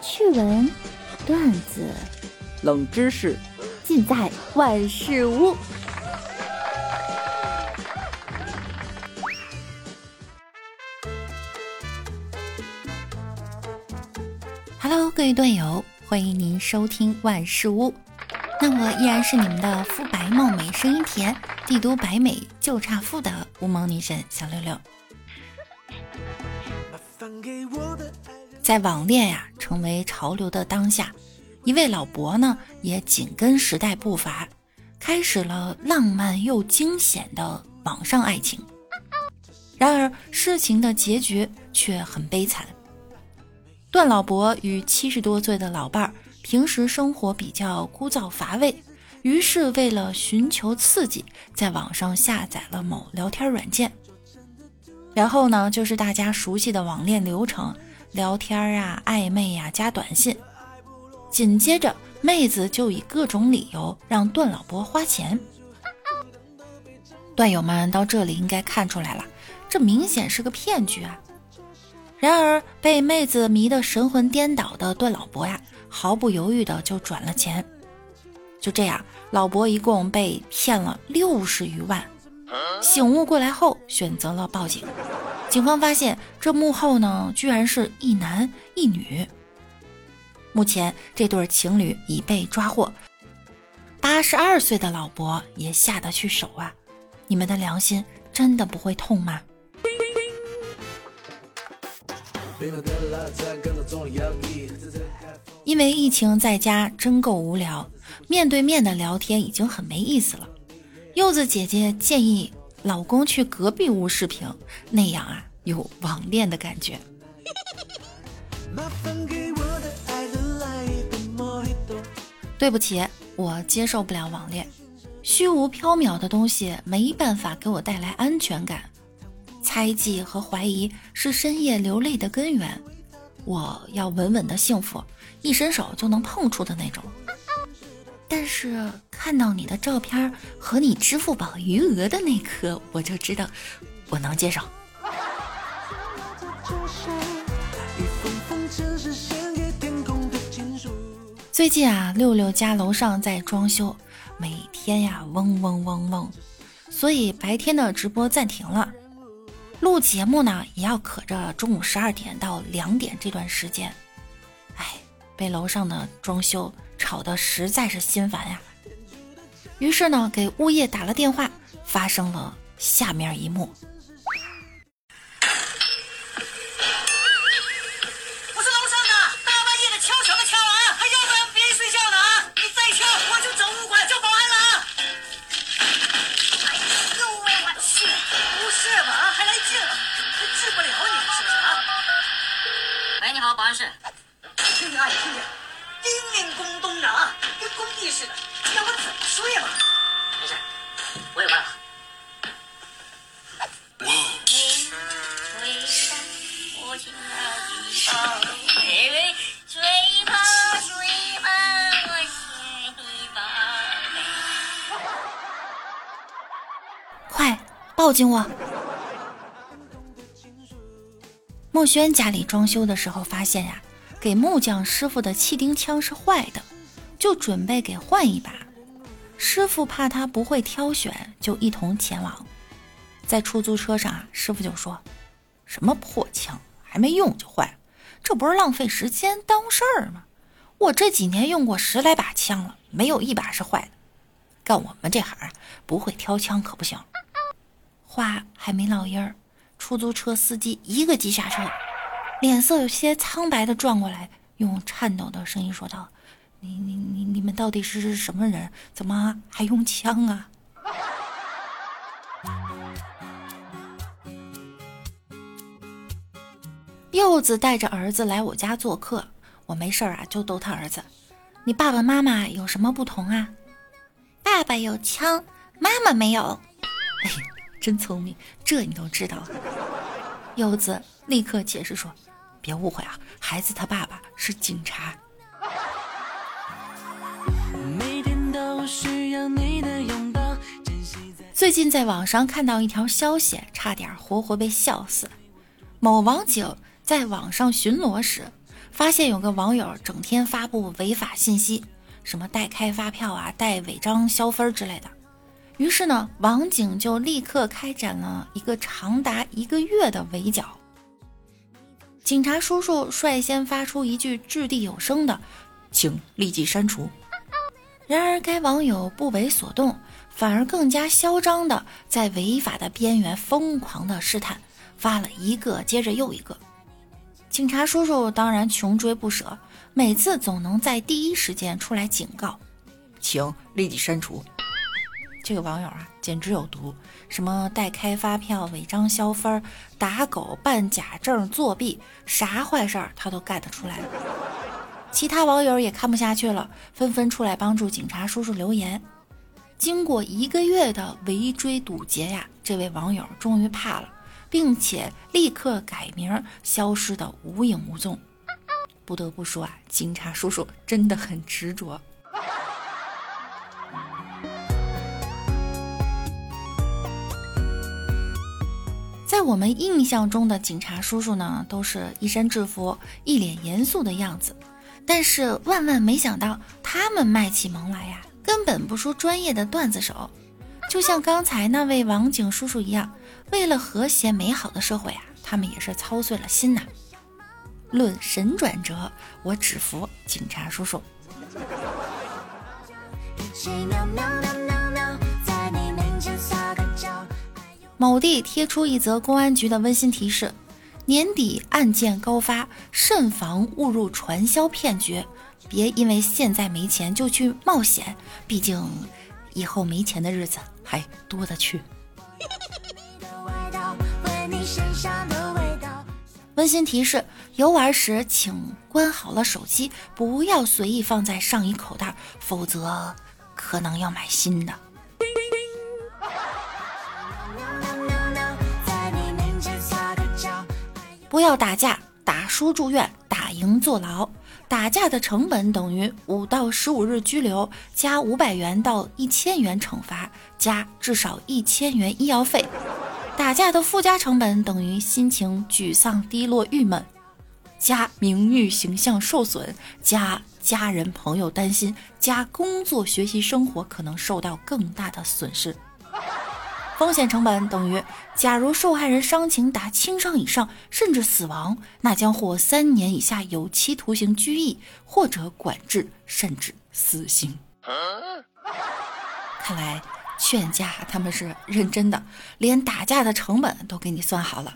趣闻、段子、冷知识，尽在万事屋。Hello，各位段友，欢迎您收听万事屋。那我依然是你们的肤白貌美、声音甜、帝都白美就差富的无毛女神小六六。在网恋呀成为潮流的当下，一位老伯呢也紧跟时代步伐，开始了浪漫又惊险的网上爱情。然而事情的结局却很悲惨。段老伯与七十多岁的老伴儿平时生活比较枯燥乏味，于是为了寻求刺激，在网上下载了某聊天软件。然后呢，就是大家熟悉的网恋流程。聊天啊，暧昧呀，加短信。紧接着，妹子就以各种理由让段老伯花钱。段友们到这里应该看出来了，这明显是个骗局啊！然而被妹子迷得神魂颠倒的段老伯呀，毫不犹豫的就转了钱。就这样，老伯一共被骗了六十余万。醒悟过来后，选择了报警。警方发现，这幕后呢，居然是一男一女。目前，这对情侣已被抓获。八十二岁的老伯也下得去手啊！你们的良心真的不会痛吗？因为疫情在家真够无聊，面对面的聊天已经很没意思了。柚子姐姐建议。老公去隔壁屋视频，那样啊有网恋的感觉。对不起，我接受不了网恋，虚无缥缈的东西没办法给我带来安全感，猜忌和怀疑是深夜流泪的根源。我要稳稳的幸福，一伸手就能碰触的那种。但是看到你的照片和你支付宝余额的那刻，我就知道我能接受。最近啊，六六家楼上在装修，每天呀嗡嗡嗡嗡，所以白天的直播暂停了。录节目呢，也要可着中午十二点到两点这段时间。哎，被楼上的装修。吵得实在是心烦呀，于是呢，给物业打了电话，发生了下面一幕。我是楼上的，大半夜的悄悄的敲啊，还要不要别人睡觉呢啊？你再敲，我就走物管叫保安了啊！哎呦喂，我去，不是吧？还来劲了，治不了你是不是啊？喂，你好，保安室，听听啊，听听。叮铃咣咚的啊，跟工地似的，让我怎么睡嘛？没事，我有办法。快抱紧我！墨轩家里装修的时候发现呀。给木匠师傅的气钉枪是坏的，就准备给换一把。师傅怕他不会挑选，就一同前往。在出租车上啊，师傅就说：“什么破枪，还没用就坏了，这不是浪费时间耽误事儿吗？我这几年用过十来把枪了，没有一把是坏的。干我们这行，不会挑枪可不行。”话还没落音儿，出租车司机一个急刹车。脸色有些苍白的转过来，用颤抖的声音说道：“你、你、你、你们到底是什么人？怎么还用枪啊？”柚子带着儿子来我家做客，我没事儿啊，就逗他儿子：“你爸爸妈妈有什么不同啊？”爸爸有枪，妈妈没有。哎，真聪明，这你都知道。柚子立刻解释说。别误会啊，孩子他爸爸是警察。最近在网上看到一条消息，差点活活被笑死。某网警在网上巡逻时，发现有个网友整天发布违法信息，什么代开发票啊、代违章消分之类的。于是呢，网警就立刻开展了一个长达一个月的围剿。警察叔叔率先发出一句掷地有声的：“请立即删除。”然而，该网友不为所动，反而更加嚣张的在违法的边缘疯狂的试探，发了一个接着又一个。警察叔叔当然穷追不舍，每次总能在第一时间出来警告：“请立即删除。”这个网友啊，简直有毒！什么代开发票、违章消分、打狗、办假证、作弊，啥坏事儿他都干得出来。其他网友也看不下去了，纷纷出来帮助警察叔叔留言。经过一个月的围追堵截呀，这位网友终于怕了，并且立刻改名，消失的无影无踪。不得不说啊，警察叔叔真的很执着。我们印象中的警察叔叔呢，都是一身制服，一脸严肃的样子。但是万万没想到，他们卖起萌来呀，根本不输专业的段子手。就像刚才那位网警叔叔一样，为了和谐美好的社会啊，他们也是操碎了心呐。论神转折，我只服警察叔叔。某地贴出一则公安局的温馨提示：年底案件高发，慎防误入传销骗局。别因为现在没钱就去冒险，毕竟以后没钱的日子还多得去。温馨提示：游玩时请关好了手机，不要随意放在上衣口袋，否则可能要买新的。不要打架，打输住院，打赢坐牢。打架的成本等于五到十五日拘留，加五百元到一千元惩罚，加至少一千元医药费。打架的附加成本等于心情沮丧、低落、郁闷，加名誉形象受损，加家人朋友担心，加工作学习生活可能受到更大的损失。风险成本等于，假如受害人伤情达轻伤以上，甚至死亡，那将获三年以下有期徒刑、拘役或者管制，甚至死刑。看来劝架他们是认真的，连打架的成本都给你算好了。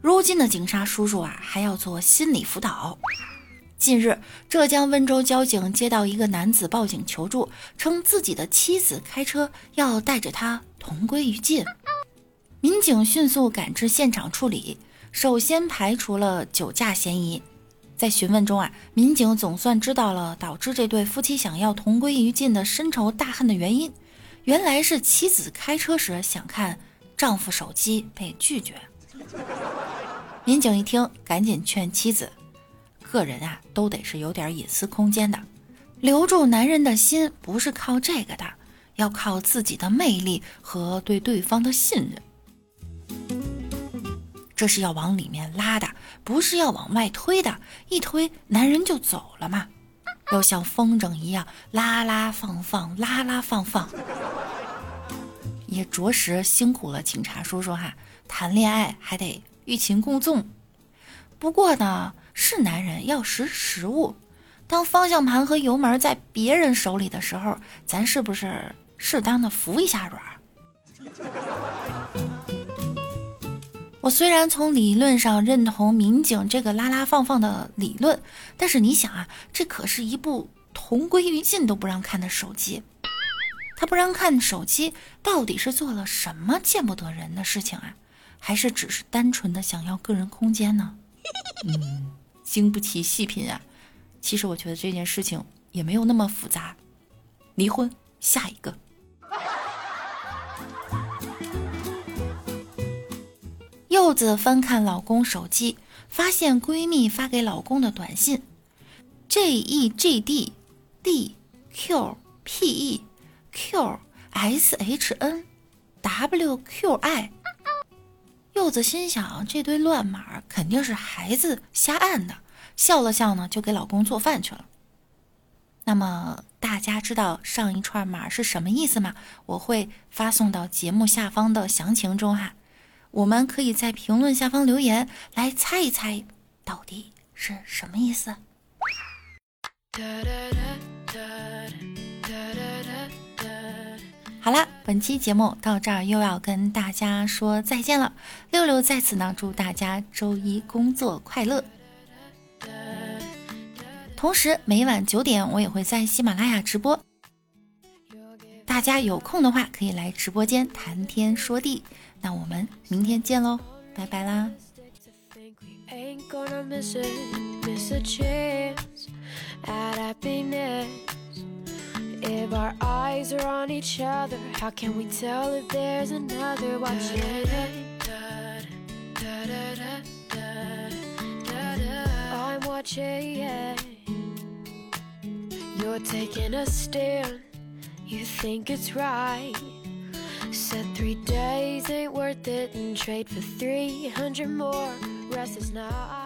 如今的警察叔叔啊，还要做心理辅导。近日，浙江温州交警接到一个男子报警求助，称自己的妻子开车要带着他同归于尽。民警迅速赶至现场处理，首先排除了酒驾嫌疑。在询问中啊，民警总算知道了导致这对夫妻想要同归于尽的深仇大恨的原因，原来是妻子开车时想看丈夫手机被拒绝。民警一听，赶紧劝妻子。个人啊，都得是有点隐私空间的。留住男人的心，不是靠这个的，要靠自己的魅力和对对方的信任。这是要往里面拉的，不是要往外推的。一推，男人就走了嘛。要像风筝一样拉拉放放，拉拉放放。也着实辛苦了警察叔叔哈，谈恋爱还得欲擒故纵。不过呢。是男人要识时务，当方向盘和油门在别人手里的时候，咱是不是适当的扶一下软？我虽然从理论上认同民警这个拉拉放放的理论，但是你想啊，这可是一部同归于尽都不让看的手机，他不让看手机，到底是做了什么见不得人的事情啊？还是只是单纯的想要个人空间呢？嗯。经不起细品啊！其实我觉得这件事情也没有那么复杂。离婚，下一个。柚子翻看老公手机，发现闺蜜发给老公的短信：J E G D D Q P E Q S H N W Q I。柚子心想，这堆乱码肯定是孩子瞎按的，笑了笑呢，就给老公做饭去了。那么大家知道上一串码是什么意思吗？我会发送到节目下方的详情中哈，我们可以在评论下方留言来猜一猜，到底是什么意思。好啦，本期节目到这儿又要跟大家说再见了。六六在此呢，祝大家周一工作快乐。同时，每晚九点我也会在喜马拉雅直播，大家有空的话可以来直播间谈天说地。那我们明天见喽，拜拜啦！If our eyes are on each other, how can we tell if there's another watching? I'm watching. You're taking a stand. You think it's right. Said three days ain't worth it and trade for 300 more Rest is nights.